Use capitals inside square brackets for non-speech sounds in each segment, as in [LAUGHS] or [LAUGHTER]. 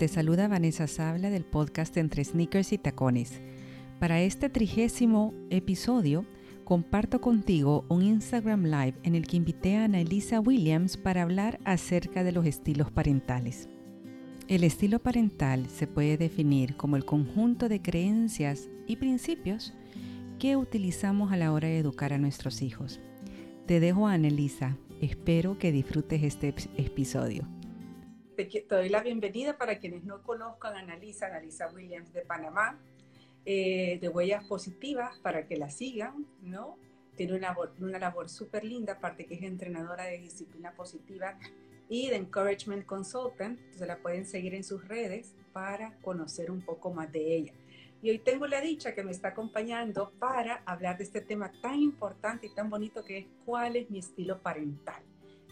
te saluda Vanessa Sabla del podcast Entre Sneakers y Tacones. Para este trigésimo episodio, comparto contigo un Instagram Live en el que invité a Ana Elisa Williams para hablar acerca de los estilos parentales. El estilo parental se puede definir como el conjunto de creencias y principios que utilizamos a la hora de educar a nuestros hijos. Te dejo a Elisa. Espero que disfrutes este episodio. Te, doy la bienvenida para quienes no conozcan a Annalisa, Annalisa Williams de Panamá, eh, de Huellas Positivas, para que la sigan, ¿no? Tiene una, una labor súper linda, aparte que es entrenadora de disciplina positiva y de Encouragement Consultant. Entonces la pueden seguir en sus redes para conocer un poco más de ella. Y hoy tengo la dicha que me está acompañando para hablar de este tema tan importante y tan bonito que es cuál es mi estilo parental.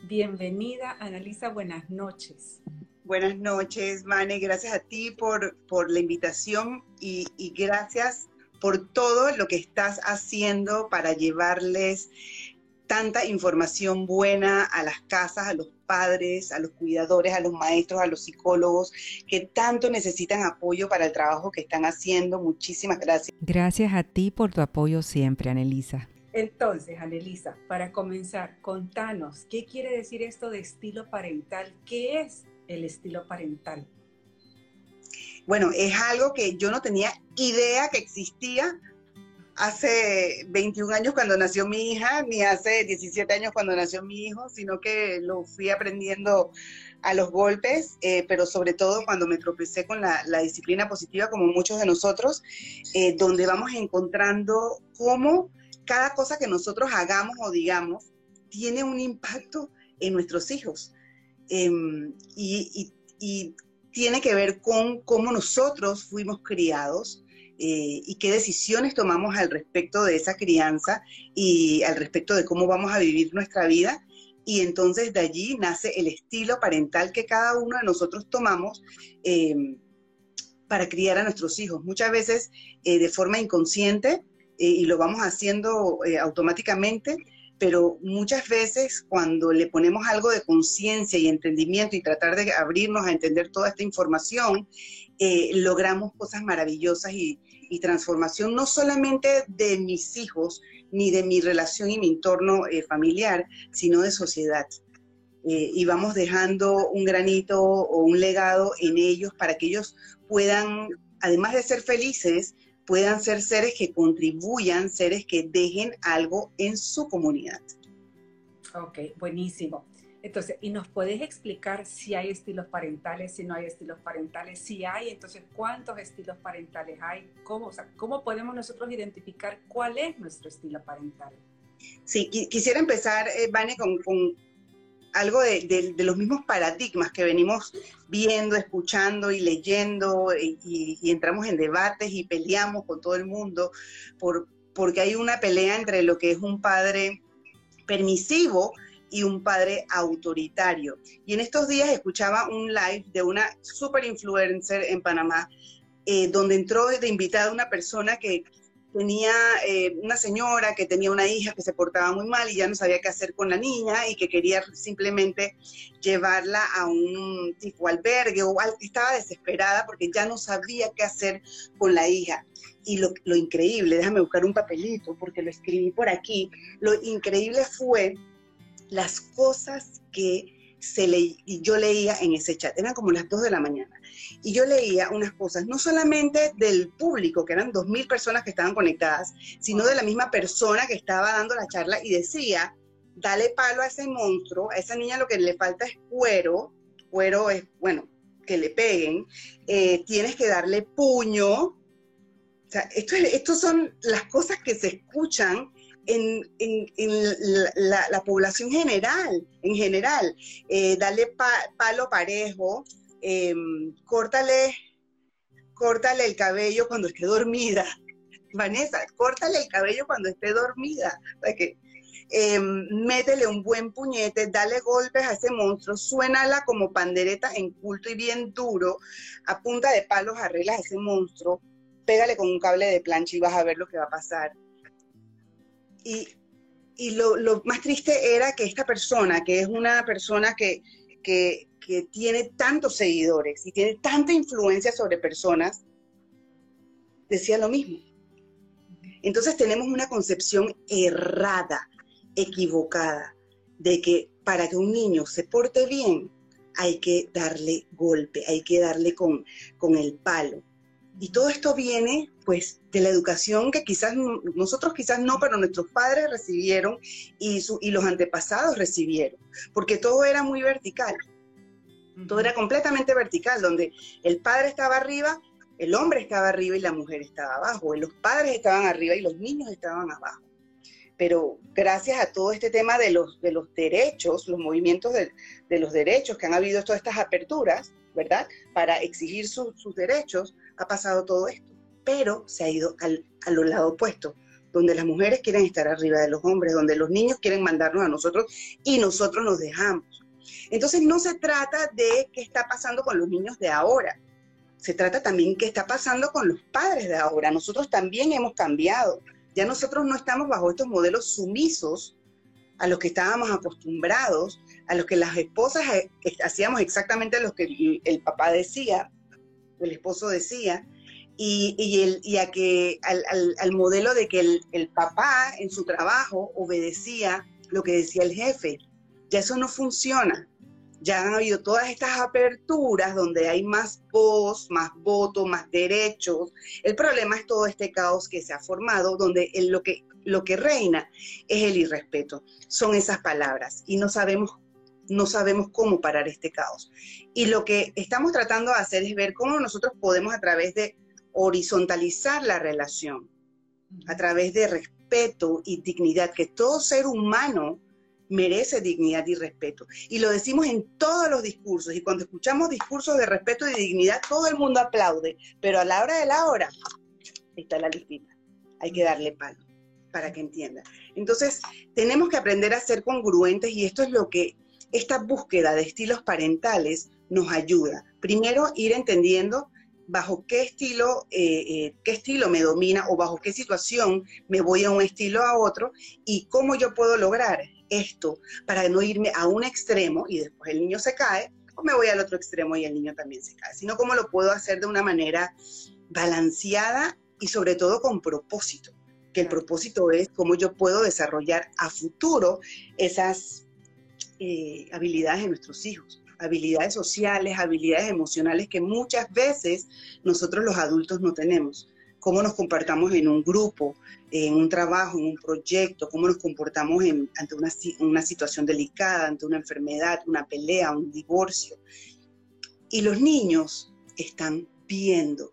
Bienvenida, Analisa, buenas noches. Buenas noches, Mane, gracias a ti por, por la invitación y, y gracias por todo lo que estás haciendo para llevarles tanta información buena a las casas, a los padres, a los cuidadores, a los maestros, a los psicólogos, que tanto necesitan apoyo para el trabajo que están haciendo. Muchísimas gracias. Gracias a ti por tu apoyo siempre, Anelisa. Entonces, Anelisa, para comenzar, contanos, ¿qué quiere decir esto de estilo parental? ¿Qué es el estilo parental? Bueno, es algo que yo no tenía idea que existía hace 21 años cuando nació mi hija, ni hace 17 años cuando nació mi hijo, sino que lo fui aprendiendo a los golpes, eh, pero sobre todo cuando me tropecé con la, disciplina positiva, como muchos de nosotros, eh, donde vamos encontrando cómo cada cosa que nosotros hagamos o digamos tiene un impacto en nuestros hijos. Em, y, tiene que ver con cómo nosotros fuimos criados, eh, y qué decisiones tomamos al respecto de esa crianza y al respecto de cómo vamos a vivir nuestra vida. Y entonces de allí nace el estilo parental que cada uno de nosotros tomamos em, para criar a nuestros hijos. Muchas veces eh, de forma inconsciente y lo vamos haciendo automáticamente, pero muchas veces cuando le ponemos algo de conciencia y entendimiento y tratar de abrirnos a entender toda esta información, eh, logramos cosas maravillosas y, transformación, no solamente de mis hijos, ni de mi relación y mi entorno eh, familiar, sino de sociedad. Eh, y vamos dejando un granito o un legado en ellos para que ellos puedan, además de ser felices, puedan ser seres que contribuyan, seres que dejen algo en su comunidad. Ok, buenísimo. Entonces, ¿y nos puedes explicar si hay estilos parentales, si no hay estilos parentales? Si hay, entonces, ¿cuántos estilos parentales hay? ¿Cómo, ¿cómo podemos nosotros identificar cuál es nuestro estilo parental? Sí, quisiera empezar, eh, Vane, con, algo de, los mismos paradigmas que venimos viendo, escuchando y leyendo y, entramos en debates y peleamos con todo el mundo por, porque hay una pelea entre lo que es un padre permisivo y un padre autoritario. Y en estos días escuchaba un live de una super influencer en Panamá, eh, donde entró de invitada una persona que tenía eh, una señora que tenía una hija que se portaba muy mal y ya no sabía qué hacer con la niña y que quería simplemente llevarla a un tipo albergue o estaba desesperada porque ya no sabía qué hacer con la hija. Y lo, lo increíble, déjame buscar un papelito porque lo escribí por aquí, lo increíble fue las cosas que se le, y yo leía en ese chat, eran como las 2 de la mañana, y yo leía unas cosas, no solamente del público, que eran 2.000 personas que estaban conectadas, sino de la misma persona que estaba dando la charla y decía, dale palo a ese monstruo, a esa niña lo que le falta es cuero, cuero es, bueno, que le peguen, eh, tienes que darle puño, o son las cosas que se escuchan en, la, población general, en general. Eh, dale palo parejo, em, córtale, córtale el cabello cuando esté dormida. [LAUGHS] Vanessa, córtale el cabello cuando esté dormida. que, em, métele un buen puñete, dale golpes a ese monstruo, suénala como pandereta en culto y bien duro, a punta de palos arreglas a ese monstruo, pégale con un cable de plancha y vas a ver lo que va a pasar y, lo, más triste era que esta persona, que es una persona que, tiene tantos seguidores y tiene tanta influencia sobre personas, decía lo mismo. Entonces tenemos una concepción errada, equivocada, de que para que un niño se porte bien hay que darle golpe, hay que darle con el palo. Y todo esto viene, pues, de la educación que quizás nosotros quizás no, pero nuestros padres recibieron y, y los antepasados recibieron, porque todo era muy vertical. Todo era completamente vertical, donde el padre estaba arriba, el hombre estaba arriba y la mujer estaba abajo, los padres estaban arriba y los niños estaban abajo. Pero gracias a todo este tema de los, de los derechos, los movimientos de, de los derechos que han habido todas estas aperturas, ¿verdad? Para exigir sus derechos, ha pasado todo esto, pero se ha ido al, a lo lado opuesto, donde las mujeres quieren estar arriba de los hombres, donde los niños quieren mandarnos a nosotros y nosotros nos dejamos. Entonces no se trata de qué está pasando con los niños de ahora, se trata también qué está pasando con los padres de ahora. Nosotros también hemos cambiado. Ya nosotros no estamos bajo estos modelos sumisos a los que estábamos acostumbrados, a los que las esposas eh, hacíamos exactamente lo que el papá decía, el esposo decía, y, el, y a que, al, modelo de que el, el, papá en su trabajo obedecía lo que decía el jefe. Ya eso no funciona. Ya han habido todas estas aperturas donde hay más voz, más voto, más derechos. El problema es todo este caos que se ha formado, donde lo, que, lo que reina es el irrespeto. Son esas palabras y no sabemos no sabemos cómo parar este caos. Y lo que estamos tratando de hacer es ver cómo nosotros podemos a través de horizontalizar la relación, a través de respeto y dignidad, que todo ser humano merece dignidad y respeto. Y lo decimos en todos los discursos, y cuando escuchamos discursos de respeto y dignidad, todo el mundo aplaude, pero a la hora de la hora está la listita, hay que darle palo para que entienda. Entonces, tenemos que aprender a ser congruentes y esto es lo que esta búsqueda de estilos parentales nos ayuda. Primero, ir entendiendo bajo qué estilo, eh, eh, qué estilo me domina o bajo qué situación me voy a un estilo a otro y cómo yo puedo lograr esto para no irme a un extremo y después el niño se cae o me voy al otro extremo y el niño también se cae, sino cómo lo puedo hacer de una manera balanceada y sobre todo con propósito, que el propósito es cómo yo puedo desarrollar a futuro esas eh, habilidades de nuestros hijos, habilidades sociales, habilidades emocionales que muchas veces nosotros los adultos no tenemos. Cómo nos comportamos en un grupo, en un trabajo, en un proyecto, cómo nos comportamos ante una, una situación delicada, ante una enfermedad, una pelea, un divorcio. Y los niños están viendo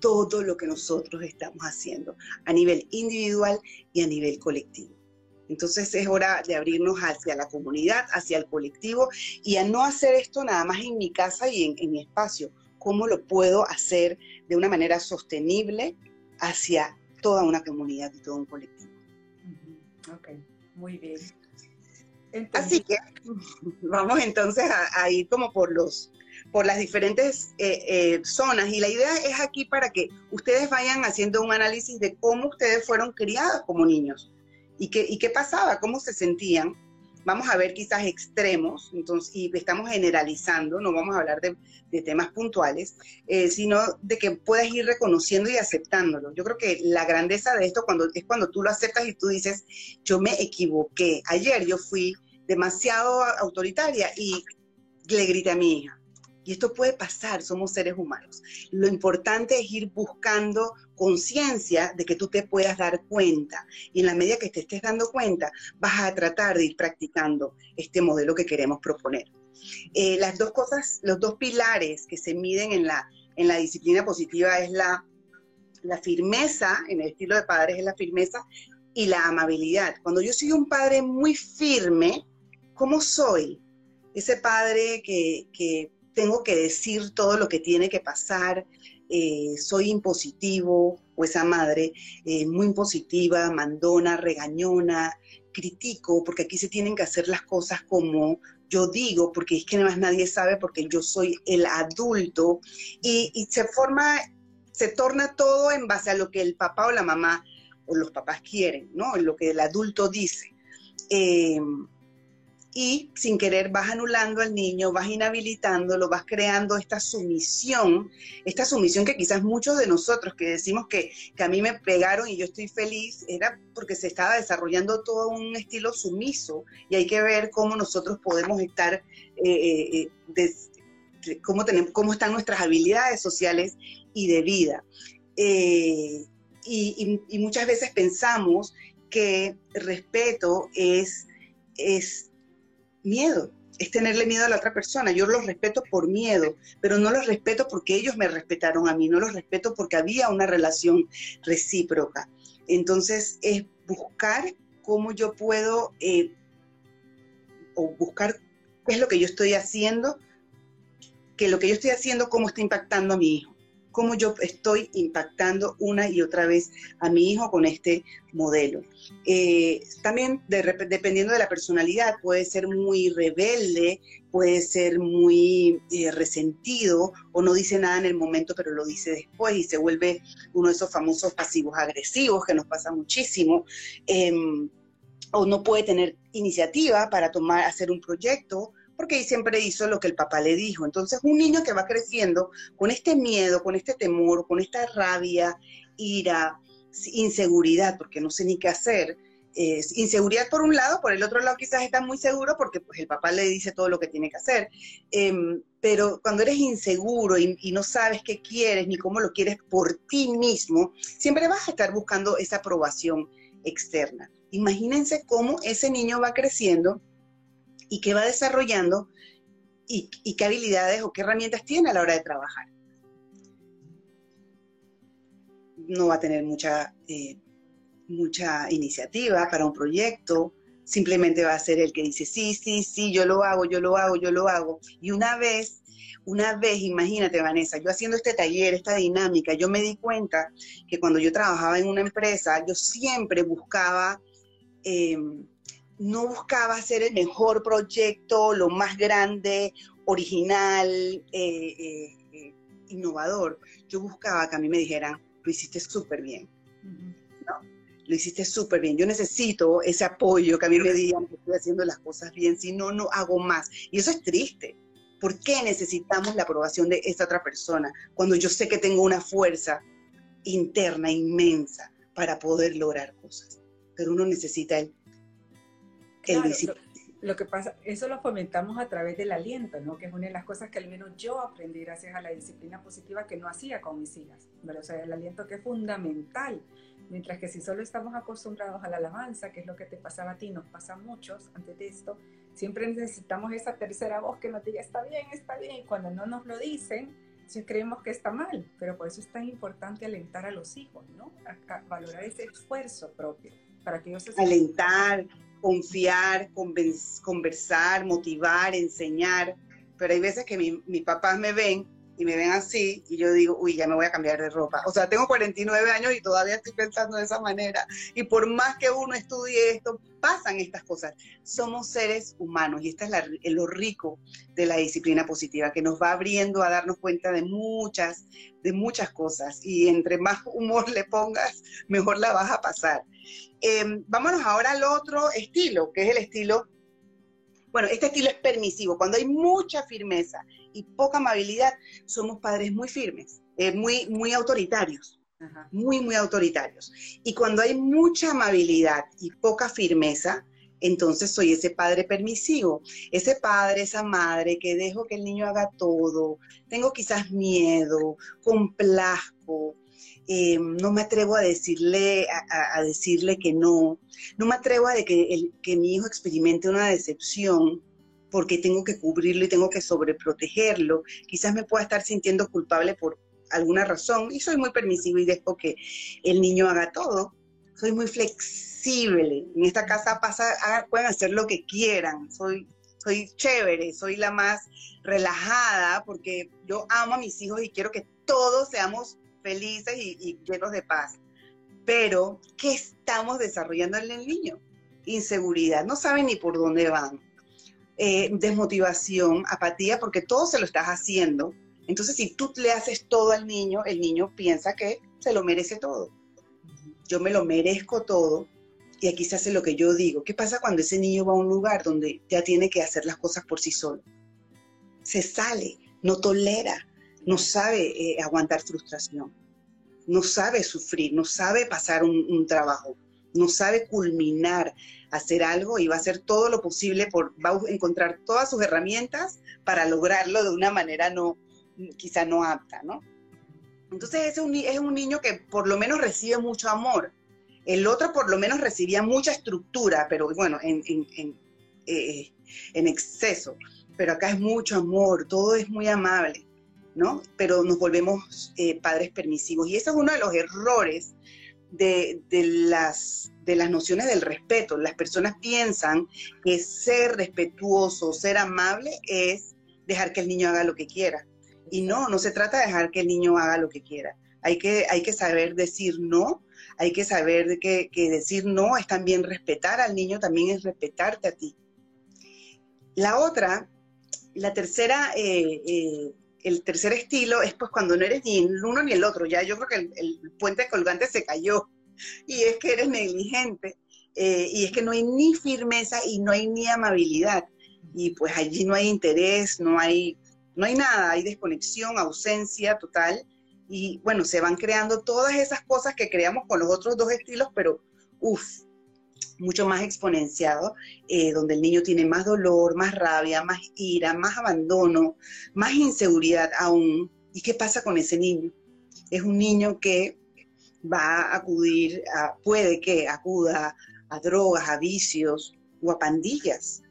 todo lo que nosotros estamos haciendo a nivel individual y a nivel colectivo. Entonces es hora de abrirnos hacia la comunidad, hacia el colectivo y a no hacer esto nada más en mi casa y en, mi espacio. ¿Cómo lo puedo hacer de una manera sostenible hacia toda una comunidad y todo un colectivo? Ok, muy bien. Así que [LAUGHS] vamos entonces a, ir como por los por las diferentes eh, eh, zonas y la idea es aquí para que ustedes vayan haciendo un análisis de cómo ustedes fueron criados como niños ¿Y qué, pasaba? ¿Cómo se sentían? Vamos a ver quizás extremos, entonces, y estamos generalizando, no vamos a hablar de, de temas puntuales, eh, sino de que puedas ir reconociendo y aceptándolo. Yo creo que la grandeza de esto cuando, es cuando tú lo aceptas y tú dices, yo me equivoqué. Ayer yo fui demasiado autoritaria y le grité a mi hija. Y esto puede pasar, somos seres humanos. Lo importante es ir buscando conciencia de que tú te puedas dar cuenta. Y en la medida que te estés dando cuenta, vas a tratar de ir practicando este modelo que queremos proponer. Eh, las dos cosas, los dos pilares que se miden en la, en la disciplina positiva es la, la firmeza, en el estilo de padres es la firmeza y la amabilidad. Cuando yo soy un padre muy firme, ¿cómo soy? Ese padre que, que tengo que decir todo lo que tiene que pasar, eh, soy impositivo, o esa madre eh, muy impositiva, mandona, regañona, critico, porque aquí se tienen que hacer las cosas como yo digo, porque es que más nadie sabe, porque yo soy el adulto, y, se forma, se torna todo en base a lo que el papá o la mamá o los papás quieren, ¿no? En lo que el adulto dice. Eh, y sin querer vas anulando al niño, vas inhabilitándolo, vas creando esta sumisión, esta sumisión que quizás muchos de nosotros que decimos que, a mí me pegaron y yo estoy feliz, era porque se estaba desarrollando todo un estilo sumiso y hay que ver cómo nosotros podemos estar, eh, eh, cómo, tenemos, cómo están nuestras habilidades sociales y de vida. Eh, y, muchas veces pensamos que respeto es, es miedo, es tenerle miedo a la otra persona. Yo los respeto por miedo, pero no los respeto porque ellos me respetaron a mí, no los respeto porque había una relación recíproca. Entonces es buscar cómo yo puedo, eh, o buscar qué es lo que yo estoy haciendo, que lo que yo estoy haciendo, cómo está impactando a mi hijo cómo yo estoy impactando una y otra vez a mi hijo con este modelo. Eh, también dependiendo de la personalidad, puede ser muy rebelde, puede ser muy eh, resentido o no dice nada en el momento, pero lo dice después y se vuelve uno de esos famosos pasivos agresivos que nos pasa muchísimo. Em, o no puede tener iniciativa para tomar, hacer un proyecto, porque siempre hizo lo que el papá le dijo. Entonces, un niño que va creciendo con este miedo, con este temor, con esta rabia, ira, inseguridad, porque no sé ni qué hacer. inseguridad por un lado, por el otro lado quizás está muy seguro porque pues, el papá le dice todo lo que tiene que hacer. Em, pero cuando eres inseguro y, y, no sabes qué quieres ni cómo lo quieres por ti mismo, siempre vas a estar buscando esa aprobación externa. Imagínense cómo ese niño va creciendo y qué va desarrollando y, qué habilidades o qué herramientas tiene a la hora de trabajar. No va a tener mucha, eh, mucha iniciativa para un proyecto, simplemente va a ser el que dice, sí, sí, sí, yo lo hago, yo lo hago, yo lo hago. Y una vez, una vez, imagínate Vanessa, yo haciendo este taller, esta dinámica, yo me di cuenta que cuando yo trabajaba en una empresa, yo siempre buscaba... Eh, no buscaba hacer el mejor proyecto, lo más grande, original, eh, eh, eh, innovador. Yo buscaba que a mí me dijeran, lo hiciste súper bien. Lo hiciste súper bien. Yo necesito ese apoyo que a mí me digan que estoy haciendo las cosas bien, si no, no hago más. Y eso es triste. ¿Por qué necesitamos la aprobación de esa otra persona cuando yo sé que tengo una fuerza interna inmensa para poder lograr cosas? Pero uno necesita el lo, que pasa, eso lo fomentamos a través del aliento, ¿no? Que es una de las cosas que al menos yo aprendí gracias a la disciplina positiva que no hacía con mis hijas. Pero, o sea, el aliento que es fundamental. Mientras que si solo estamos acostumbrados a la alabanza, que es lo que te pasaba a ti, nos pasa a muchos antes de esto, siempre necesitamos esa tercera voz que nos diga está bien, está bien. Y cuando no nos lo dicen, si creemos que está mal. Pero por eso es tan importante alentar a los hijos, ¿no? A, valorar ese esfuerzo propio para que ellos se Alentar, confiar, conversar, motivar, enseñar. Pero hay veces que mis papás me ven y me ven así y yo digo, uy, ya me voy a cambiar de ropa. O sea, tengo 49 años y todavía estoy pensando de esa manera. Y por más que uno estudie esto, pasan estas cosas. Somos seres humanos y esta es lo rico de la disciplina positiva, que nos va abriendo a darnos cuenta de muchas, de muchas cosas. Y entre más humor le pongas, mejor la vas a pasar. Em, vámonos ahora al otro estilo, que es el estilo, bueno, este estilo es permisivo. Cuando hay mucha firmeza y poca amabilidad, somos padres muy firmes, eh, muy, muy autoritarios. Muy, muy autoritarios. Y cuando hay mucha amabilidad y poca firmeza, entonces soy ese padre permisivo, ese padre, esa madre que dejo que el niño haga todo, tengo quizás miedo, complazco, eh, no me atrevo a decirle, a, decirle que no, no me atrevo a de que, el, que mi hijo experimente una decepción porque tengo que cubrirlo y tengo que sobreprotegerlo. Quizás me pueda estar sintiendo culpable por alguna razón y soy muy permisivo y dejo que el niño haga todo. Soy muy flexible. En esta casa pasa, pueden hacer lo que quieran. Soy, soy chévere, soy la más relajada porque yo amo a mis hijos y quiero que todos seamos felices y, llenos de paz. Pero, ¿qué estamos desarrollando en el niño? Inseguridad, no saben ni por dónde van. Eh, desmotivación, apatía, porque todo se lo estás haciendo. Entonces, si tú le haces todo al niño, el niño piensa que se lo merece todo. Yo me lo merezco todo y aquí se hace lo que yo digo. ¿Qué pasa cuando ese niño va a un lugar donde ya tiene que hacer las cosas por sí solo? Se sale, no tolera, no sabe eh, aguantar frustración, no sabe sufrir, no sabe pasar un, trabajo, no sabe culminar, hacer algo y va a hacer todo lo posible, por, va a encontrar todas sus herramientas para lograrlo de una manera no, quizá no apta, ¿no? Entonces es un, es un niño que por lo menos recibe mucho amor. El otro por lo menos recibía mucha estructura, pero bueno, en, en, eh, en exceso. Pero acá es mucho amor, todo es muy amable. ¿No? Pero nos volvemos eh, padres permisivos. Y ese es uno de los errores de, las, de las nociones del respeto. Las personas piensan que ser respetuoso, ser amable es dejar que el niño haga lo que quiera. Y no, no se trata de dejar que el niño haga lo que quiera. Hay que, hay que saber decir no, hay que saber que, decir no es también respetar al niño, también es respetarte a ti. La otra, la tercera eh, eh, el tercer estilo es pues cuando no eres ni el uno ni el otro, ya yo creo que el, puente colgante se cayó. Y es que eres negligente. Eh, y es que no hay ni firmeza y no hay ni amabilidad. Y pues allí no hay interés, no hay, no hay nada, hay desconexión, ausencia total. Y bueno, se van creando todas esas cosas que creamos con los otros dos estilos, pero uff, mucho más exponenciado, eh, donde el niño tiene más dolor, más rabia, más ira, más abandono, más inseguridad aún. ¿Y qué pasa con ese niño? Es un niño que va a acudir, puede que acuda a drogas, a vicios o a pandillas.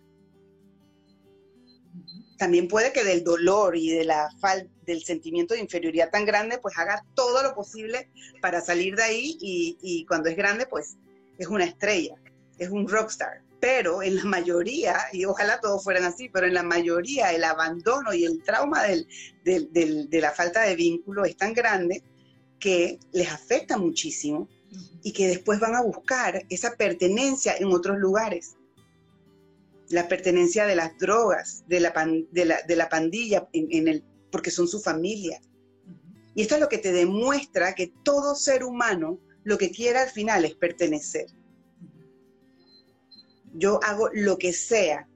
También puede que del dolor y de la del sentimiento de inferioridad tan grande, pues haga todo lo posible para salir de ahí y cuando es grande, pues es una estrella es un rockstar. Pero en la mayoría, y ojalá todos fueran así, pero en la mayoría el abandono y el trauma de la falta de vínculo es tan grande que les afecta muchísimo y que después van a buscar esa pertenencia en otros lugares. La pertenencia de las drogas, de la, de la, pandilla, en, el, porque son su familia. Y esto es lo que te demuestra que todo ser humano lo que quiere al final es pertenecer yo hago lo que sea,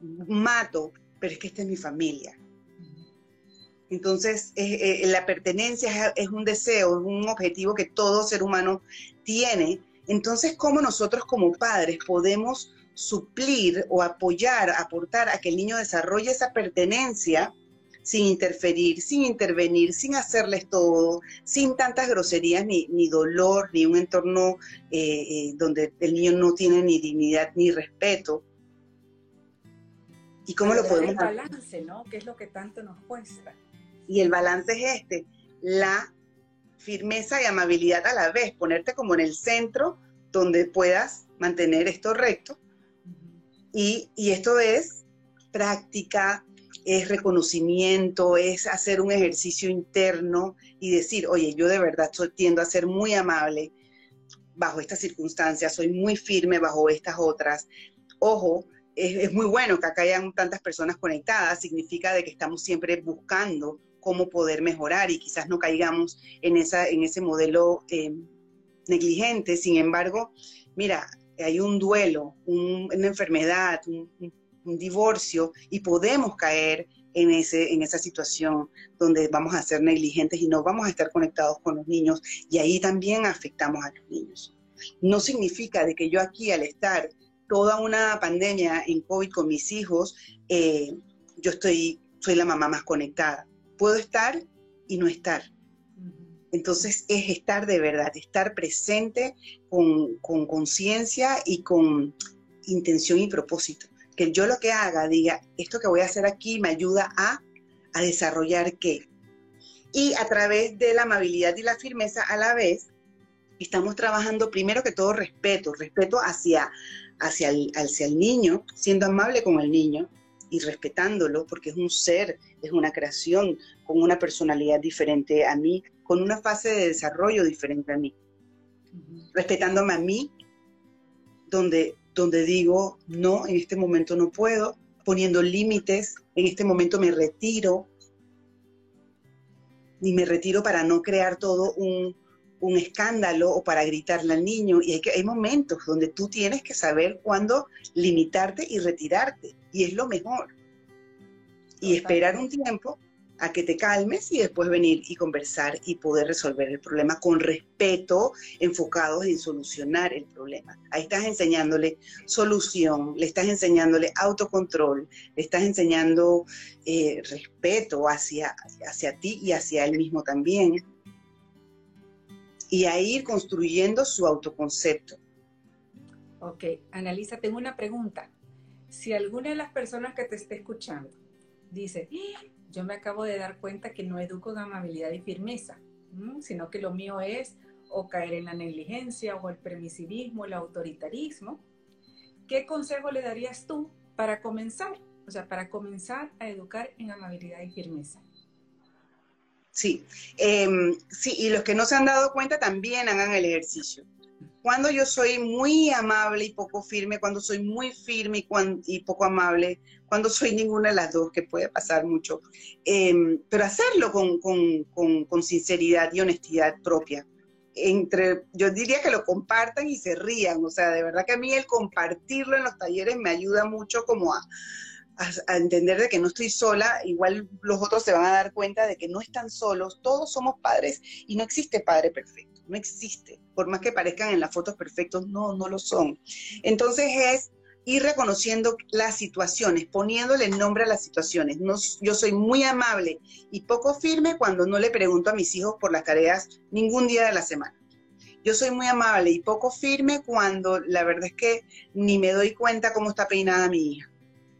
mato, pero es que esta es mi familia. Entonces, eh, la pertenencia es, un deseo, es un objetivo que todo ser humano tiene. Entonces, ¿cómo nosotros como padres podemos suplir o apoyar, aportar a que el niño desarrolle esa pertenencia sin interferir, sin intervenir, sin hacerles todo, sin tantas groserías, ni, dolor, ni un entorno eh, eh, donde el niño no tiene ni dignidad ni respeto. ¿Y cómo lo podemos El balance, ¿no? ¿Qué es lo que tanto nos cuesta? Y el balance es este, la firmeza y amabilidad a la vez, ponerte como en el centro donde puedas mantener esto recto. Y, y esto es práctica, es reconocimiento, es hacer un ejercicio interno y decir, oye, yo de verdad tiendo a ser muy amable bajo estas circunstancias, soy muy firme bajo estas otras. Ojo, es, muy bueno que acá hayan tantas personas conectadas, significa de que estamos siempre buscando cómo poder mejorar y quizás no caigamos en, esa, en ese modelo eh, negligente. Sin embargo, mira, hay un duelo, una enfermedad, un, un divorcio y podemos caer en, ese, en esa situación donde vamos a ser negligentes y no vamos a estar conectados con los niños y ahí también afectamos a los niños. No significa de que yo aquí al estar toda una pandemia en COVID con mis hijos, eh, yo estoy, soy la mamá más conectada. Puedo estar y no estar. Entonces es estar de verdad, estar presente con conciencia y con intención y propósito que yo lo que haga diga, esto que voy a hacer aquí me ayuda a, desarrollar qué. Y a través de la amabilidad y la firmeza a la vez, estamos trabajando primero que todo respeto, respeto hacia, hacia, el, hacia el niño, siendo amable con el niño y respetándolo, porque es un ser, es una creación con una personalidad diferente a mí, con una fase de desarrollo diferente a mí. Respetándome a mí, donde donde digo, no, en este momento no puedo, poniendo límites, en este momento me retiro, y me retiro para no crear todo un, un escándalo o para gritarle al niño. Y hay, que, hay momentos donde tú tienes que saber cuándo limitarte y retirarte. Y es lo mejor. Y esperar un tiempo a que te calmes y después venir y conversar y poder resolver el problema con respeto, enfocados en solucionar el problema. Ahí estás enseñándole solución, le estás enseñándole autocontrol, le estás enseñando eh, respeto hacia, hacia ti y hacia él mismo también. Y a ir construyendo su autoconcepto. Ok, Analisa, tengo una pregunta. Si alguna de las personas que te esté escuchando dice, yo me acabo de dar cuenta que no educo en amabilidad y firmeza, sino que lo mío es o caer en la negligencia o el permisivismo, el autoritarismo. ¿Qué consejo le darías tú para comenzar? O sea, para comenzar a educar en amabilidad y firmeza. Sí, em, sí, y los que no se han dado cuenta también hagan el ejercicio cuando yo soy muy amable y poco firme, cuando soy muy firme y, poco amable, cuando soy ninguna de las dos, que puede pasar mucho, em, pero hacerlo con, sinceridad y honestidad propia. Entre, yo diría que lo compartan y se rían, o sea, de verdad que a mí el compartirlo en los talleres me ayuda mucho como a, a, entender de que no estoy sola, igual los otros se van a dar cuenta de que no están solos, todos somos padres y no existe padre perfecto no existe. Por más que parezcan en las fotos perfectos, no, no lo son. Entonces es ir reconociendo las situaciones, poniéndole nombre a las situaciones. No, yo soy muy amable y poco firme cuando no le pregunto a mis hijos por las tareas ningún día de la semana. Yo soy muy amable y poco firme cuando la verdad es que ni me doy cuenta cómo está peinada mi hija.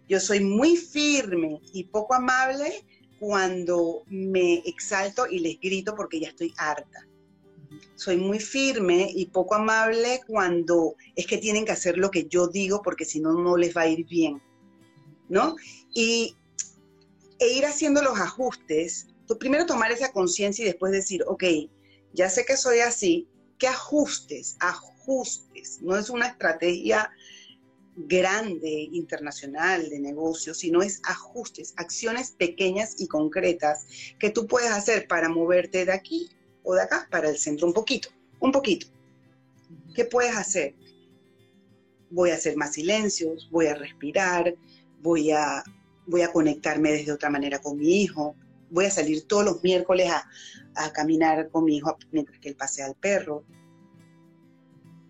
Yo soy muy firme y poco amable cuando me exalto y les grito porque ya estoy harta soy muy firme y poco amable cuando es que tienen que hacer lo que yo digo porque si no, no les va a ir bien, ¿no? Y e ir haciendo los ajustes, primero tomar esa conciencia y después decir, ok, ya sé que soy así, ¿qué ajustes? Ajustes, no es una estrategia grande, internacional de negocio, sino es ajustes, acciones pequeñas y concretas que tú puedes hacer para moverte de aquí o de acá para el centro, un poquito, un poquito. ¿Qué puedes hacer? Voy a hacer más silencios, voy a respirar, voy a, voy a conectarme desde otra manera con mi hijo, voy a salir todos los miércoles a, a caminar con mi hijo mientras que él pasea al perro,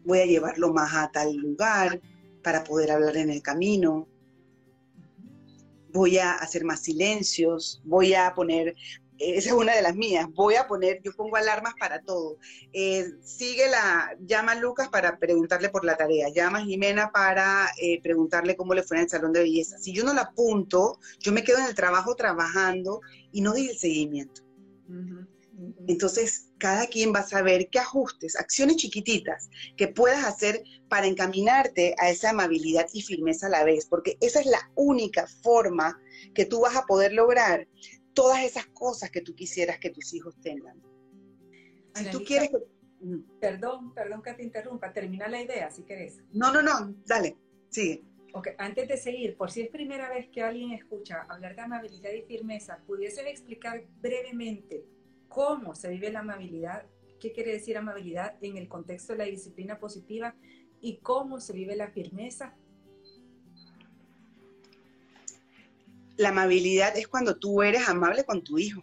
voy a llevarlo más a tal lugar para poder hablar en el camino, voy a hacer más silencios, voy a poner esa es una de las mías. Voy a poner, yo pongo alarmas para todo. Eh, sigue la, llama a Lucas para preguntarle por la tarea, llama a Jimena para eh, preguntarle cómo le fue en el salón de belleza. Si yo no la apunto, yo me quedo en el trabajo trabajando y no doy el seguimiento. Entonces, cada quien va a saber qué ajustes, acciones chiquititas que puedas hacer para encaminarte a esa amabilidad y firmeza a la vez, porque esa es la única forma que tú vas a poder lograr todas esas cosas que tú quisieras que tus hijos tengan. Si tú quieres Perdón, perdón que te interrumpa, termina la idea si querés. No, no, no, dale, sigue. Ok, antes de seguir, por si es primera vez que alguien escucha hablar de amabilidad y firmeza, ¿pudiesen explicar brevemente cómo se vive la amabilidad? ¿Qué quiere decir amabilidad en el contexto de la disciplina positiva? ¿Y cómo se vive la firmeza la amabilidad es cuando tú eres amable con tu hijo,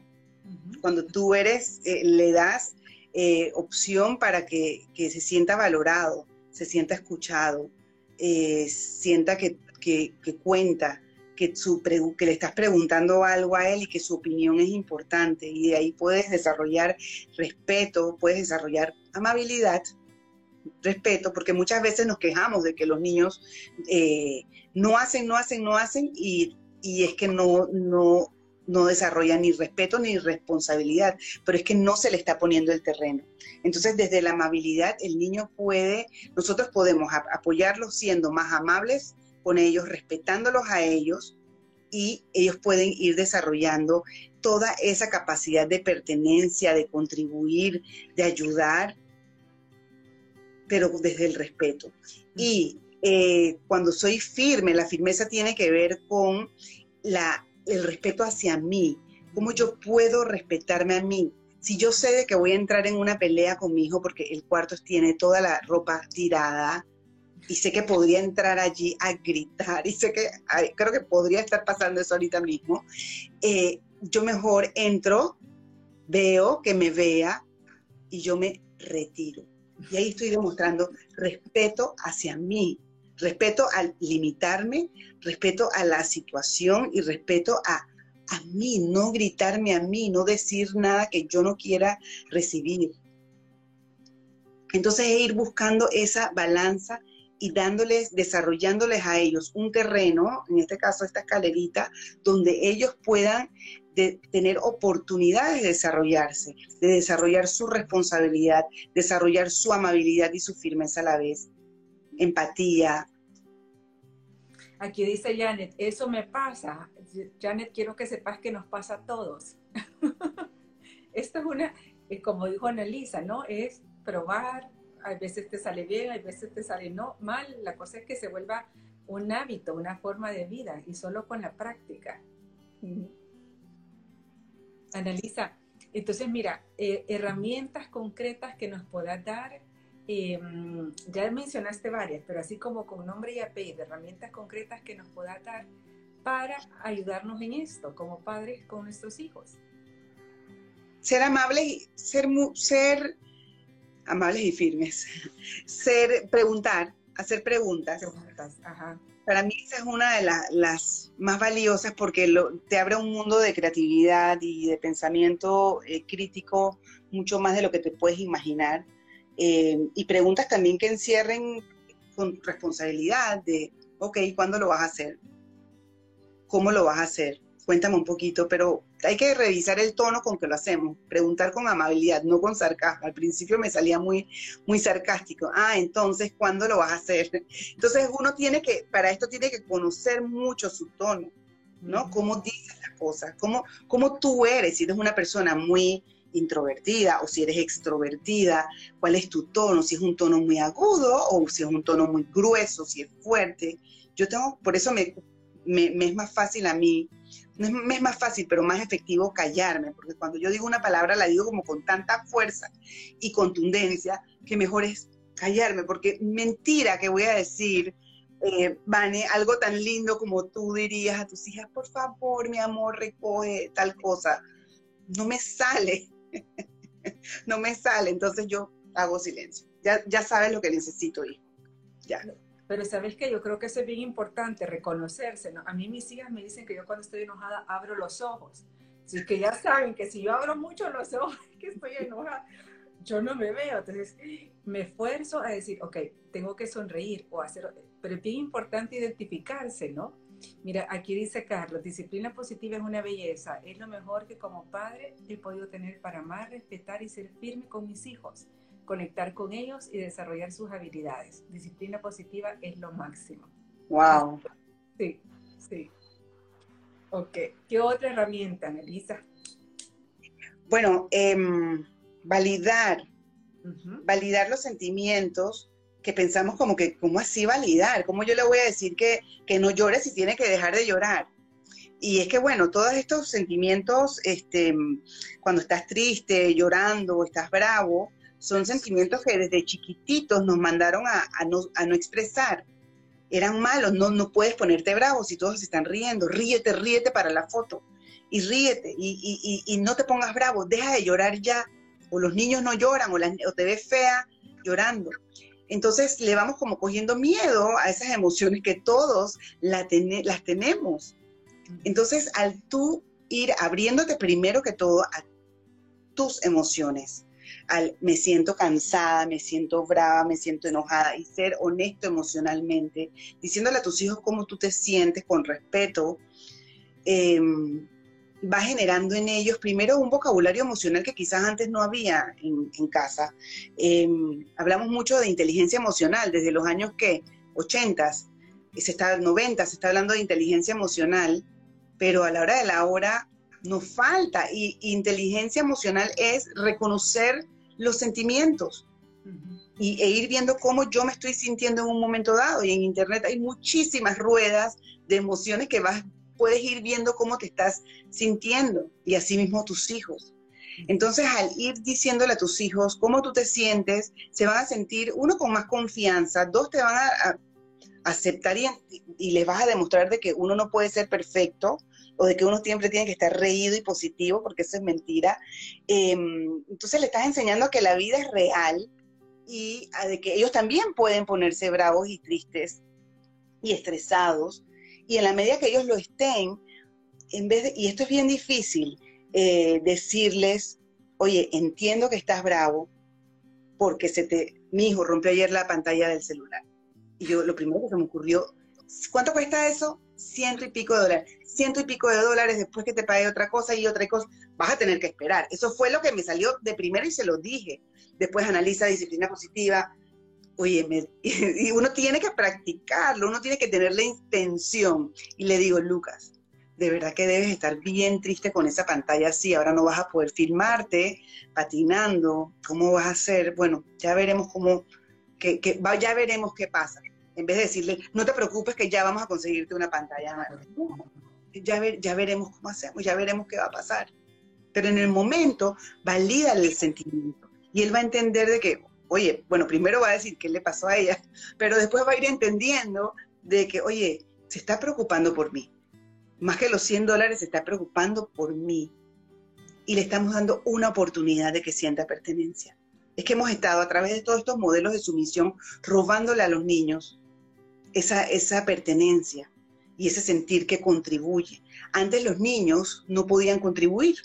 cuando tú eres, eh, le das eh, opción para que, se sienta valorado, se sienta escuchado, eh, sienta que, cuenta, que, su que le estás preguntando algo a él y que su opinión es importante. Y de ahí puedes desarrollar respeto, puedes desarrollar amabilidad, respeto, porque muchas veces nos quejamos de que los niños no hacen, no hacen, no hacen y y es que no, no, no desarrolla ni respeto ni responsabilidad, pero es que no se le está poniendo el terreno. Entonces, desde la amabilidad, el niño puede, nosotros podemos apoyarlos siendo más amables con ellos, respetándolos a ellos, y ellos pueden ir desarrollando toda esa capacidad de pertenencia, de contribuir, de ayudar, pero desde el respeto. Y eh, cuando soy firme, la firmeza tiene que ver con la, el respeto hacia mí, cómo yo puedo respetarme a mí, Si yo sé de que voy a entrar en una pelea con mi hijo porque el cuarto tiene toda la ropa tirada y sé que podría entrar allí a gritar y sé que creo que podría estar pasando eso ahorita mismo, eh, yo mejor entro, veo que me vea y yo me retiro. Y ahí estoy demostrando respeto hacia mí, respeto al limitarme, respeto a la situación y respeto a, a mí, no gritarme a mí, no decir nada que yo no quiera recibir. Entonces ir buscando esa balanza y dándoles, desarrollándoles a ellos un terreno, en este caso esta escalerita, donde ellos puedan tener oportunidades de desarrollarse, de desarrollar su responsabilidad, desarrollar su amabilidad y su firmeza a la vez, empatía. Aquí dice Janet, eso me pasa. Janet, quiero que sepas que nos pasa a todos. [LAUGHS] Esto es una, como dijo Annalisa, ¿no? Es probar, a veces te sale bien, a veces te sale no mal. La cosa es que se vuelva un hábito, una forma de vida y solo con la práctica. Analiza, entonces mira, eh, herramientas concretas que nos puedas dar, em, ya mencionaste varias, pero así como con nombre y apellido, herramientas concretas que nos puedas dar para ayudarnos en esto, como padres con nuestros hijos. Ser amables y ser, ser amables y firmes. Ser, preguntar, hacer preguntas. Para mí esa es una de las más valiosas porque lo, te abre un mundo de creatividad y de pensamiento eh, crítico mucho más de lo que te puedes imaginar. Eh, y preguntas también que encierren con responsabilidad de, ok, ¿cuándo lo vas a hacer? ¿Cómo lo vas a hacer? Cuéntame un poquito, pero hay que revisar el tono con que lo hacemos, preguntar con amabilidad, no con sarcasmo. Al principio me salía muy, muy sarcástico. Ah, entonces, ¿cuándo lo vas a hacer? [LAUGHS] Entonces uno tiene que, para esto tiene que conocer mucho su tono, ¿no? Cómo dices las cosas, cómo, cómo tú eres, si eres una persona muy introvertida o si eres extrovertida, cuál es tu tono, si es un tono muy agudo o si es un tono muy grueso, si es fuerte. Yo tengo, por eso me, me, me es más fácil a mí me es más fácil, pero más efectivo callarme, porque cuando yo digo una palabra la digo como con tanta fuerza y contundencia que mejor es callarme, porque mentira que voy a decir, eh, Vane, algo tan lindo como tú dirías a tus hijas, por favor, mi amor, recoge tal cosa. No me sale, [LAUGHS] no me sale, entonces yo hago silencio. Ya, ya sabes lo que necesito, hijo. Ya. Pero sabes que yo creo que eso es bien importante, reconocerse. ¿no? A mí mis hijas me dicen que yo cuando estoy enojada abro los ojos. Así que ya saben que si yo abro mucho los ojos, [LAUGHS] que estoy enojada, yo no me veo. Entonces me esfuerzo a decir, ok, tengo que sonreír o hacer... Pero es bien importante identificarse, ¿no? Mira, aquí dice Carlos, disciplina positiva es una belleza. Es lo mejor que como padre he podido tener para amar, respetar y ser firme con mis hijos conectar con ellos y desarrollar sus habilidades. Disciplina positiva es lo máximo. Wow. Sí, sí. Ok. ¿Qué otra herramienta, Melissa? Bueno, em, validar, validar los sentimientos que pensamos como que, ¿cómo así validar? ¿Cómo yo le voy a decir que, que no llore si tiene que dejar de llorar? Y es que, bueno, todos estos sentimientos, este, cuando estás triste, llorando, estás bravo, son sentimientos que desde chiquititos nos mandaron a, no, expresar. Eran malos, no, no puedes ponerte bravo si todos se están riendo. Ríete, ríete para la foto. Y ríete, y, no te pongas bravo, deja de llorar ya. O los niños no lloran, o, te ves fea llorando. Entonces le vamos como cogiendo miedo a esas emociones que todos las tenemos. Entonces al tú ir abriéndote primero que todo a tus emociones, al me siento cansada, me siento brava, me siento enojada y ser honesto emocionalmente, diciéndole a tus hijos cómo tú te sientes con respeto, em, va generando en ellos primero un vocabulario emocional que quizás antes no había en, casa. Em, hablamos mucho de inteligencia emocional desde los años que 80, se está, 90, se está hablando de inteligencia emocional, pero a la hora de la hora nos falta. Y inteligencia emocional es reconocer los sentimientos y, e ir viendo cómo yo me estoy sintiendo en un momento dado. Y en Internet hay muchísimas ruedas de emociones que vas, puedes ir viendo cómo te estás sintiendo y así mismo tus hijos. Entonces, al ir diciéndole a tus hijos cómo tú te sientes, se van a sentir, uno, con más confianza, dos, te van a, aceptar y, les vas a demostrar de que uno no puede ser perfecto o de que uno siempre tiene que estar reído y positivo, porque eso es mentira. Em, entonces le estás enseñando que la vida es real y de que ellos también pueden ponerse bravos y tristes y estresados. Y en la medida que ellos lo estén, en vez de, y esto es bien difícil, eh, decirles, oye, entiendo que estás bravo porque se te, mi hijo rompió ayer la pantalla del celular. Y yo lo primero que se me ocurrió, ¿cuánto cuesta eso? Ciento y pico de dólares. Ciento y pico de dólares después que te pague otra cosa y otra cosa, vas a tener que esperar. Eso fue lo que me salió de primero y se lo dije. Después analiza disciplina positiva. Oye, [LAUGHS] y uno tiene que practicarlo, uno tiene que tener la intención. Y le digo, Lucas, de verdad que debes estar bien triste con esa pantalla así, ahora no vas a poder filmarte patinando, ¿cómo vas a hacer? Bueno, ya veremos cómo, que, ya veremos qué pasa. En vez de decirle, no te preocupes que ya vamos a conseguirte una pantalla. Ya, ver, ya veremos cómo hacemos, ya veremos qué va a pasar. Pero en el momento, valida el sentimiento. Y él va a entender de que, oye, bueno, primero va a decir qué le pasó a ella, [LAUGHS] pero después va a ir entendiendo de que, oye, se está preocupando por mí más que los 100 dólares, se está preocupando por mí. Y le estamos dando una oportunidad de que sienta pertenencia. Es que hemos estado a través de todos estos modelos de sumisión robándole a los niños esa, esa pertenencia y ese sentir que contribuye. Antes los niños no podían contribuir.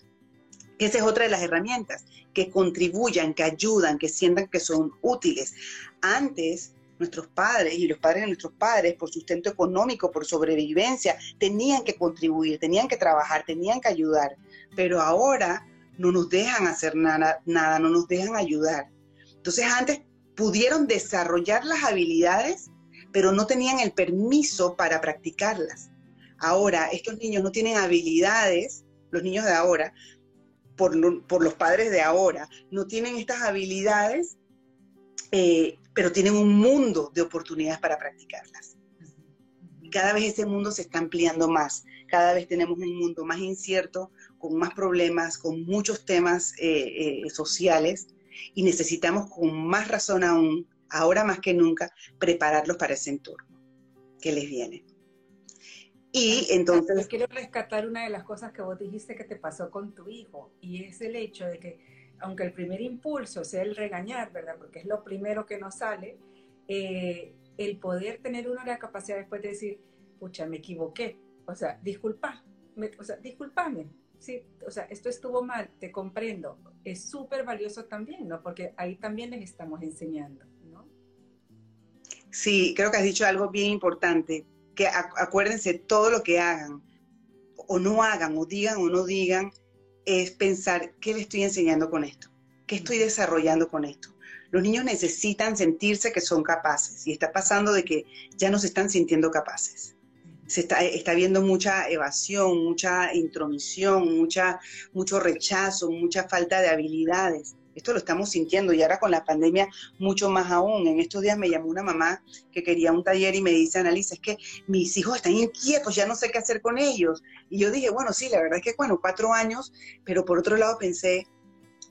Esa es otra de las herramientas, que contribuyan, que ayudan, que sientan que son útiles. Antes nuestros padres y los padres de nuestros padres, por sustento económico, por sobrevivencia, tenían que contribuir, tenían que trabajar, tenían que ayudar. Pero ahora no nos dejan hacer nada, nada no nos dejan ayudar. Entonces antes pudieron desarrollar las habilidades, pero no tenían el permiso para practicarlas. Ahora estos niños no tienen habilidades, los niños de ahora, por, los padres de ahora, no tienen estas habilidades eh, pero tienen un mundo de oportunidades para practicarlas. Cada vez ese mundo se está ampliando más, cada vez tenemos un mundo más incierto, con más problemas, con muchos temas eh, eh, sociales, y necesitamos con más razón aún, ahora más que nunca, prepararlos para ese entorno que les viene. Y entonces... Yo quiero rescatar una de las cosas que vos dijiste que te pasó con tu hijo, y es el hecho de que aunque el primer impulso sea el regañar, ¿verdad? Porque es lo primero que nos sale, eh, el poder tener uno la capacidad después de decir, pucha, me equivoqué, o sea, disculpa, o sea, disculpame, sí, o sea, esto estuvo mal, te comprendo, es súper valioso también, ¿no? Porque ahí también les estamos enseñando, ¿no? Sí, creo que has dicho algo bien importante, que acuérdense, todo lo que hagan, o no hagan, o digan o no digan, es pensar, ¿qué le estoy enseñando con esto? ¿Qué estoy desarrollando con esto? Los niños necesitan sentirse que son capaces y está pasando de que ya no se están sintiendo capaces. Se está, está viendo mucha evasión, mucha intromisión, mucha, mucho rechazo, mucha falta de habilidades. Esto lo estamos sintiendo y ahora con la pandemia mucho más aún. En estos días me llamó una mamá que quería un taller y me dice, Analisa, es que mis hijos están inquietos, ya no sé qué hacer con ellos. Y yo dije, bueno, sí, la verdad es que, bueno, cuatro años, pero por otro lado pensé,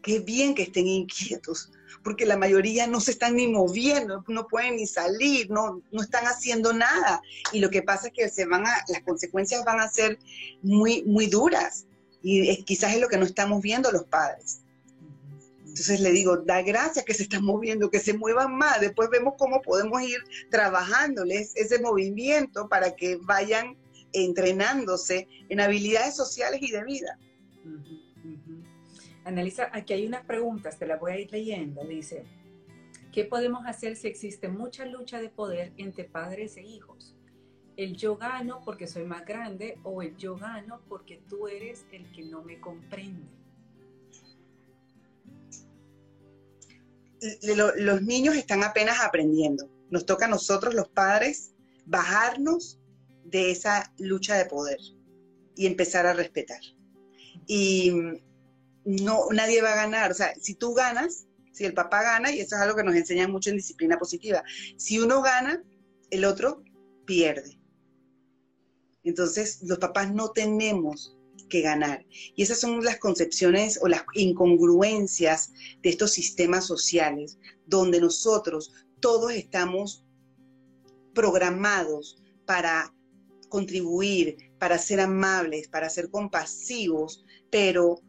qué bien que estén inquietos, porque la mayoría no se están ni moviendo, no pueden ni salir, no, no están haciendo nada. Y lo que pasa es que se van a, las consecuencias van a ser muy, muy duras. Y quizás es lo que no estamos viendo los padres. Entonces le digo, da gracias que se están moviendo, que se muevan más. Después vemos cómo podemos ir trabajándoles ese movimiento para que vayan entrenándose en habilidades sociales y de vida. Analiza, aquí hay unas preguntas, te las voy a ir leyendo. Dice, ¿qué podemos hacer si existe mucha lucha de poder entre padres e hijos? El yo gano porque soy más grande o el yo gano porque tú eres el que no me comprende. Los niños están apenas aprendiendo. Nos toca a nosotros, los padres, bajarnos de esa lucha de poder y empezar a respetar. Y no, nadie va a ganar. O sea, si tú ganas, si el papá gana, y eso es algo que nos enseñan mucho en disciplina positiva, si uno gana, el otro pierde. Entonces, los papás no tenemos ganar. Y esas son las concepciones o las incongruencias de estos sistemas sociales, donde nosotros todos estamos programados para contribuir, para ser amables, para ser compasivos, pero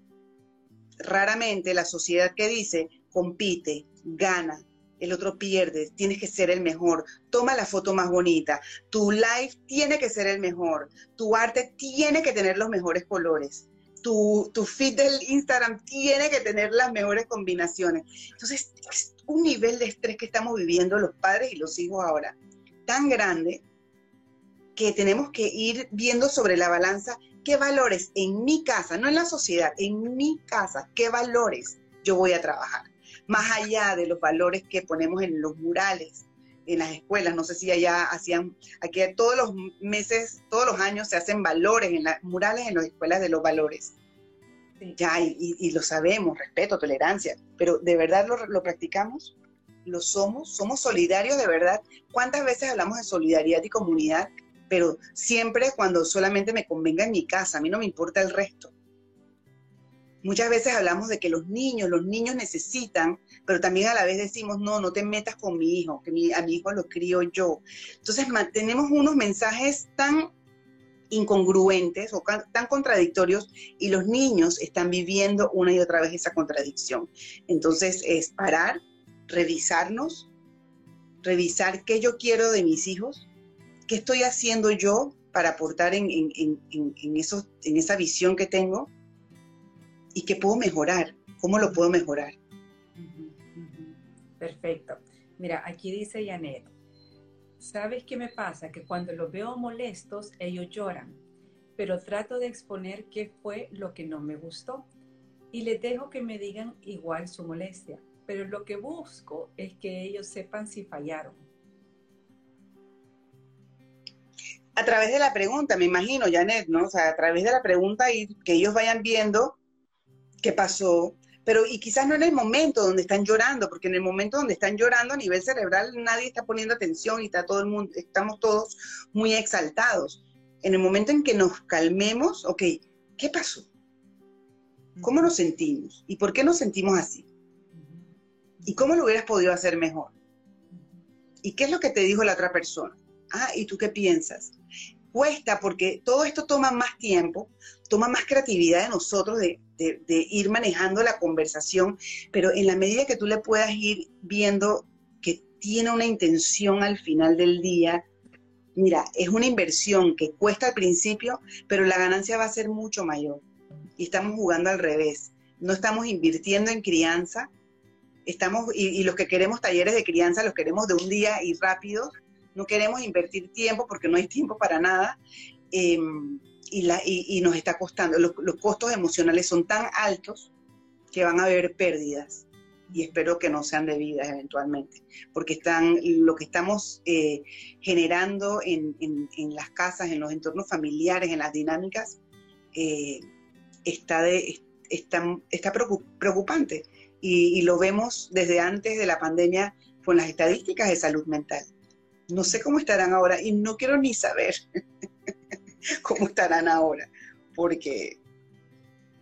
raramente la sociedad que dice compite, gana, el otro pierde, tienes que ser el mejor, toma la foto más bonita, tu live tiene que ser el mejor, tu arte tiene que tener los mejores colores, tu, tu feed del Instagram tiene que tener las mejores combinaciones. Entonces, es un nivel de estrés que estamos viviendo los padres y los hijos ahora, tan grande que tenemos que ir viendo sobre la balanza qué valores en mi casa, no en la sociedad, en mi casa, qué valores yo voy a trabajar. Más allá de los valores que ponemos en los murales, en las escuelas, no sé si allá hacían, aquí todos los meses, todos los años se hacen valores en las murales en las escuelas de los valores. Ya, y, lo sabemos, respeto, tolerancia, pero ¿de verdad lo, lo practicamos? ¿Lo somos? ¿Somos solidarios de verdad? ¿Cuántas veces hablamos de solidaridad y comunidad pero siempre cuando solamente me convenga en mi casa, a mí no me importa el resto. Muchas veces hablamos de que los niños, los niños necesitan, pero también a la vez decimos, no, no te metas con mi hijo, que a mi hijo lo crío yo. Entonces tenemos unos mensajes tan incongruentes o tan contradictorios y los niños están viviendo una y otra vez esa contradicción. Entonces es parar, revisarnos, revisar qué yo quiero de mis hijos, ¿Qué estoy haciendo yo para aportar en, eso, en esa visión que tengo? ¿Y qué puedo mejorar? ¿Cómo lo puedo mejorar? Perfecto. Mira, aquí dice Janet, ¿sabes qué me pasa? Que cuando los veo molestos, ellos lloran, pero trato de exponer qué fue lo que no me gustó y les dejo que me digan igual su molestia, pero lo que busco es que ellos sepan si fallaron a través de la pregunta, me imagino, Janet, ¿no? O sea, a través de la pregunta y que ellos vayan viendo qué pasó, pero y quizás no en el momento donde están llorando, porque en el momento donde están llorando a nivel cerebral nadie está poniendo atención y está todo el mundo, estamos todos muy exaltados. En el momento en que nos calmemos, ok, ¿qué pasó? ¿Cómo nos sentimos? ¿Y por qué nos sentimos así? ¿Y cómo lo hubieras podido hacer mejor? ¿Y qué es lo que te dijo la otra persona? Ah, ¿y tú qué piensas? Cuesta porque todo esto toma más tiempo, toma más creatividad de nosotros de, ir manejando la conversación, pero en la medida que tú le puedas ir viendo que tiene una intención al final del día, mira, es una inversión que cuesta al principio, pero la ganancia va a ser mucho mayor. Y estamos jugando al revés. No estamos invirtiendo en crianza, estamos, y, y, los que queremos talleres de crianza los queremos de un día y rápido, no queremos invertir tiempo porque no hay tiempo para nada em, y, nos está costando. Los, costos emocionales son tan altos que van a haber pérdidas y espero que no sean debidas eventualmente, porque están, lo que estamos eh, generando en, las casas, en los entornos familiares, en las dinámicas, eh, está, de, está, preocupante y, y, lo vemos desde antes de la pandemia con las estadísticas de salud mental. No sé cómo estarán ahora y no quiero ni saber [LAUGHS] cómo estarán ahora, porque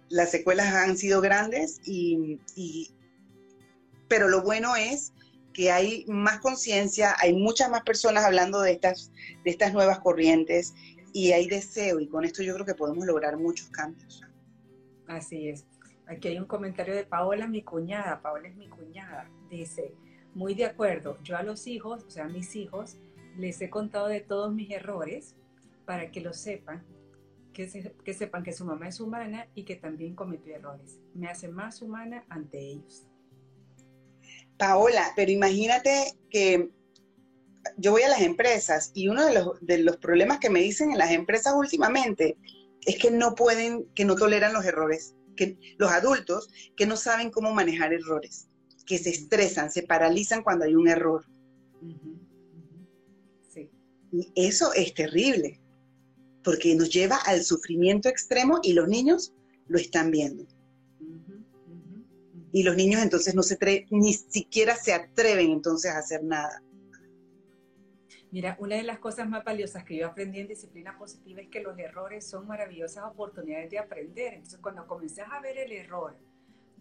las secuelas han sido grandes y, pero lo bueno es que hay más conciencia, hay muchas más personas hablando de estas, de estas nuevas corrientes y hay deseo y con esto yo creo que podemos lograr muchos cambios. Así es. Aquí hay un comentario de Paola, mi cuñada. Paola es mi cuñada. Dice, muy de acuerdo. Yo a los hijos, o sea, a mis hijos, les he contado de todos mis errores para que lo sepan, que, sepan que su mamá es humana y que también cometió errores. Me hace más humana ante ellos. Paola, pero imagínate que yo voy a las empresas y uno de los, de los problemas que me dicen en las empresas últimamente es que no pueden, que no toleran los errores, que los adultos que no saben cómo manejar errores que se estresan, se paralizan cuando hay un error. Sí. Y eso es terrible, porque nos lleva al sufrimiento extremo y los niños lo están viendo. Y los niños entonces no se ni siquiera se atreven entonces a hacer nada. Mira, una de las cosas más valiosas que yo aprendí en disciplina positiva es que los errores son maravillosas oportunidades de aprender. Entonces, cuando comenzás a ver el error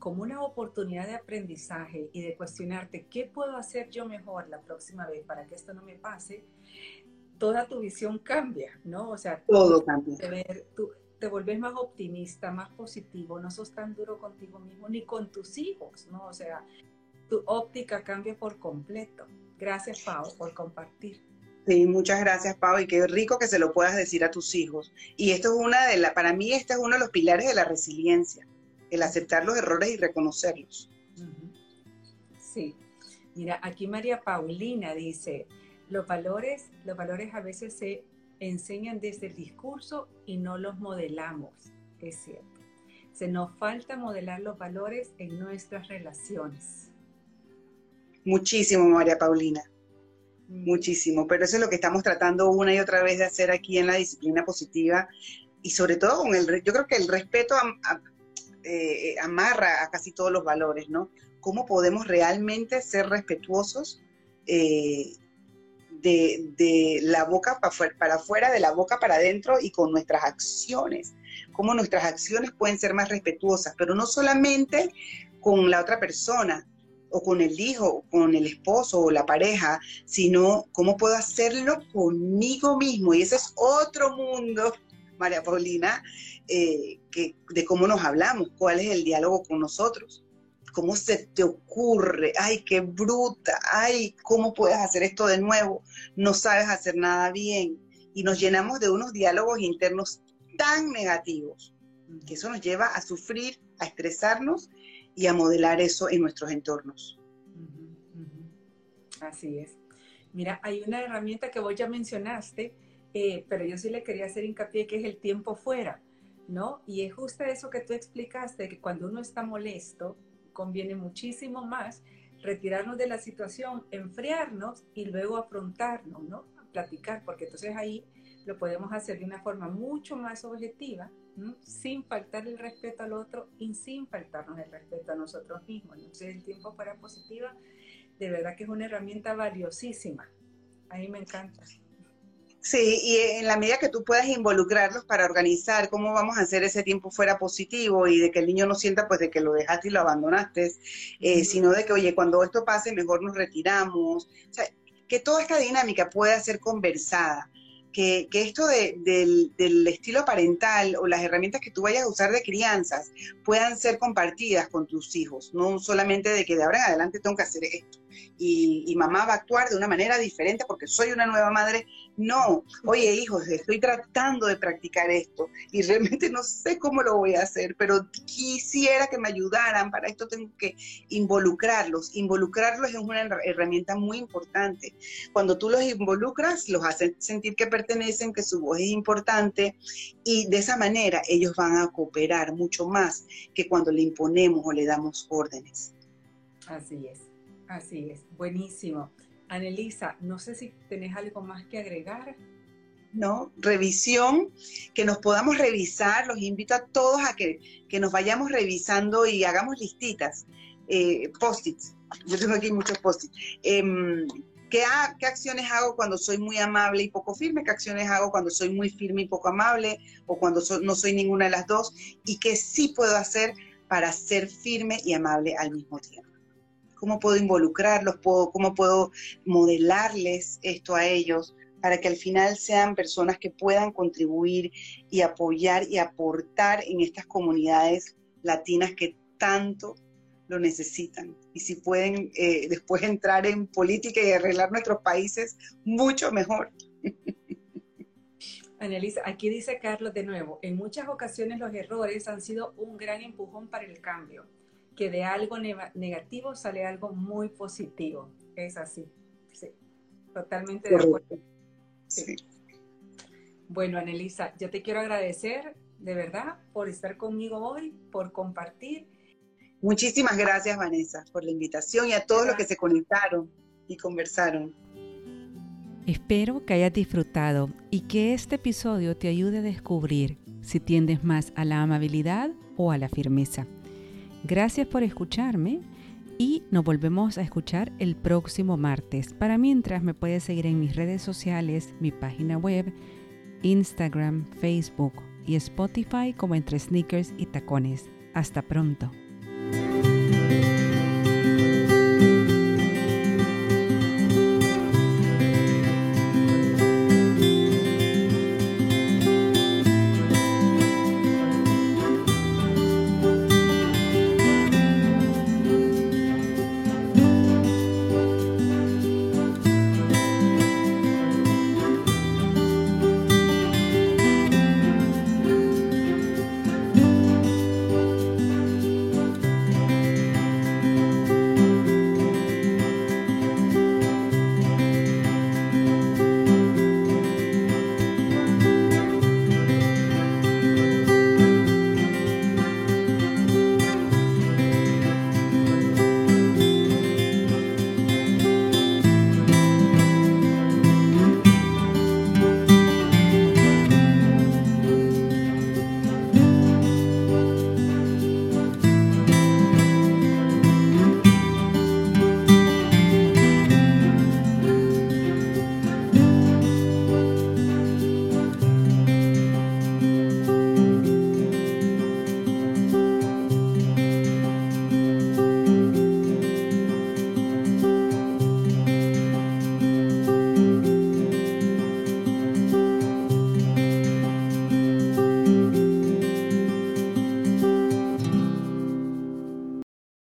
como una oportunidad de aprendizaje y de cuestionarte qué puedo hacer yo mejor la próxima vez para que esto no me pase, toda tu visión cambia, ¿no? O sea, todo cambia. Ver, tú, te vuelves más optimista, más positivo, no sos tan duro contigo mismo ni con tus hijos, ¿no? O sea, tu óptica cambia por completo. Gracias, Pau, por compartir. Sí, muchas gracias, Pau, y qué rico que se lo puedas decir a tus hijos. Y esto es una de las, para mí, este es uno de los pilares de la resiliencia, el aceptar los errores y reconocerlos. Sí. Mira, aquí María Paulina dice, los valores, los valores a veces se enseñan desde el discurso y no los modelamos, es cierto. Se nos falta modelar los valores en nuestras relaciones. Muchísimo, María Paulina muchísimo, pero eso es lo que estamos tratando una y otra vez de hacer aquí en la disciplina positiva y sobre todo con el, yo creo que el respeto eh, amarra a casi todos los valores, ¿no? ¿Cómo podemos realmente ser respetuosos eh, de, la boca para afuera, de la boca para adentro y con nuestras acciones? ¿Cómo nuestras acciones pueden ser más respetuosas? Pero no solamente con la otra persona, o con el hijo, o con el esposo o la pareja, sino cómo puedo hacerlo conmigo mismo. Y ese es otro mundo, María Paulina, eh, que, de cómo nos hablamos, cuál es el diálogo con nosotros. ¿Cómo se te ocurre? Ay, qué bruta. Ay, ¿cómo puedes hacer esto de nuevo? No sabes hacer nada bien. Y nos llenamos de unos diálogos internos tan negativos que eso nos lleva a sufrir, a estresarnos y a modelar eso en nuestros entornos. Así es. Mira, hay una herramienta que vos ya mencionaste, eh, pero yo sí le quería hacer hincapié que es el tiempo fuera, ¿no? Y es justo eso que tú explicaste, que cuando uno está molesto, conviene muchísimo más retirarnos de la situación, enfriarnos y luego afrontarnos, ¿no? platicar, porque entonces ahí lo podemos hacer de una forma mucho más objetiva sin faltar el respeto al otro y sin faltarnos el respeto a nosotros mismos. Entonces el tiempo para positiva de verdad que es una herramienta valiosísima. A mí me encanta. Sí, y en la medida que tú puedas involucrarlos para organizar cómo vamos a hacer ese tiempo fuera positivo y de que el niño no sienta pues de que lo dejaste y lo abandonaste, eh, sino de que, oye, cuando esto pase mejor nos retiramos. O sea, que toda esta dinámica pueda ser conversada que, esto del, estilo parental o las herramientas que tú vayas a usar de crianzas puedan ser compartidas con tus hijos, no solamente de que de ahora en adelante tengo que hacer esto y, mamá va a actuar de una manera diferente porque soy una nueva madre. No, oye hijos, estoy tratando de practicar esto y realmente no sé cómo lo voy a hacer, pero quisiera que me ayudaran, para esto tengo que involucrarlos. Involucrarlos es una herramienta muy importante. Cuando tú los involucras, los haces sentir que pertenecen, que su voz es importante y de esa manera ellos van a cooperar mucho más que cuando le imponemos o le damos órdenes. Así es, así es, buenísimo. Anelisa, no sé si tenés algo más que agregar. ¿no? Revisión, que nos podamos revisar, los invito a todos a que, nos vayamos revisando y hagamos listitas, eh, post-its. Yo tengo aquí muchos post-its. Em, ¿qué, acciones hago cuando soy muy amable y poco firme? ¿Qué acciones hago cuando soy muy firme y poco amable? ¿O cuando no soy ninguna de las dos? ¿Y qué sí puedo hacer para ser firme y amable al mismo tiempo? ¿Cómo puedo involucrarlos? ¿Cómo puedo modelarles esto a ellos? para que al final sean personas que puedan contribuir y apoyar y aportar en estas comunidades latinas que tanto lo necesitan. Y si pueden eh, [LAUGHS] después entrar en política y arreglar nuestros países, mucho mejor. Annalisa, aquí dice Carlos de nuevo, en muchas ocasiones los errores han sido un gran empujón para el cambio, que de algo negativo sale algo muy positivo. Es así, sí, totalmente de acuerdo. Sí. Bueno, Annelisa, yo te quiero agradecer de verdad por estar conmigo hoy, por compartir Muchísimas gracias, Vanessa, por la invitación y a todos los que se conectaron y conversaron. Espero que hayas disfrutado y que este episodio te ayude a descubrir si tiendes más a la amabilidad o a la firmeza. Gracias por escucharme y nos volvemos a escuchar el próximo martes. Para mientras me puedes seguir en mis redes sociales, mi página web, Instagram, Facebook y Spotify como entre sneakers y tacones. Hasta pronto.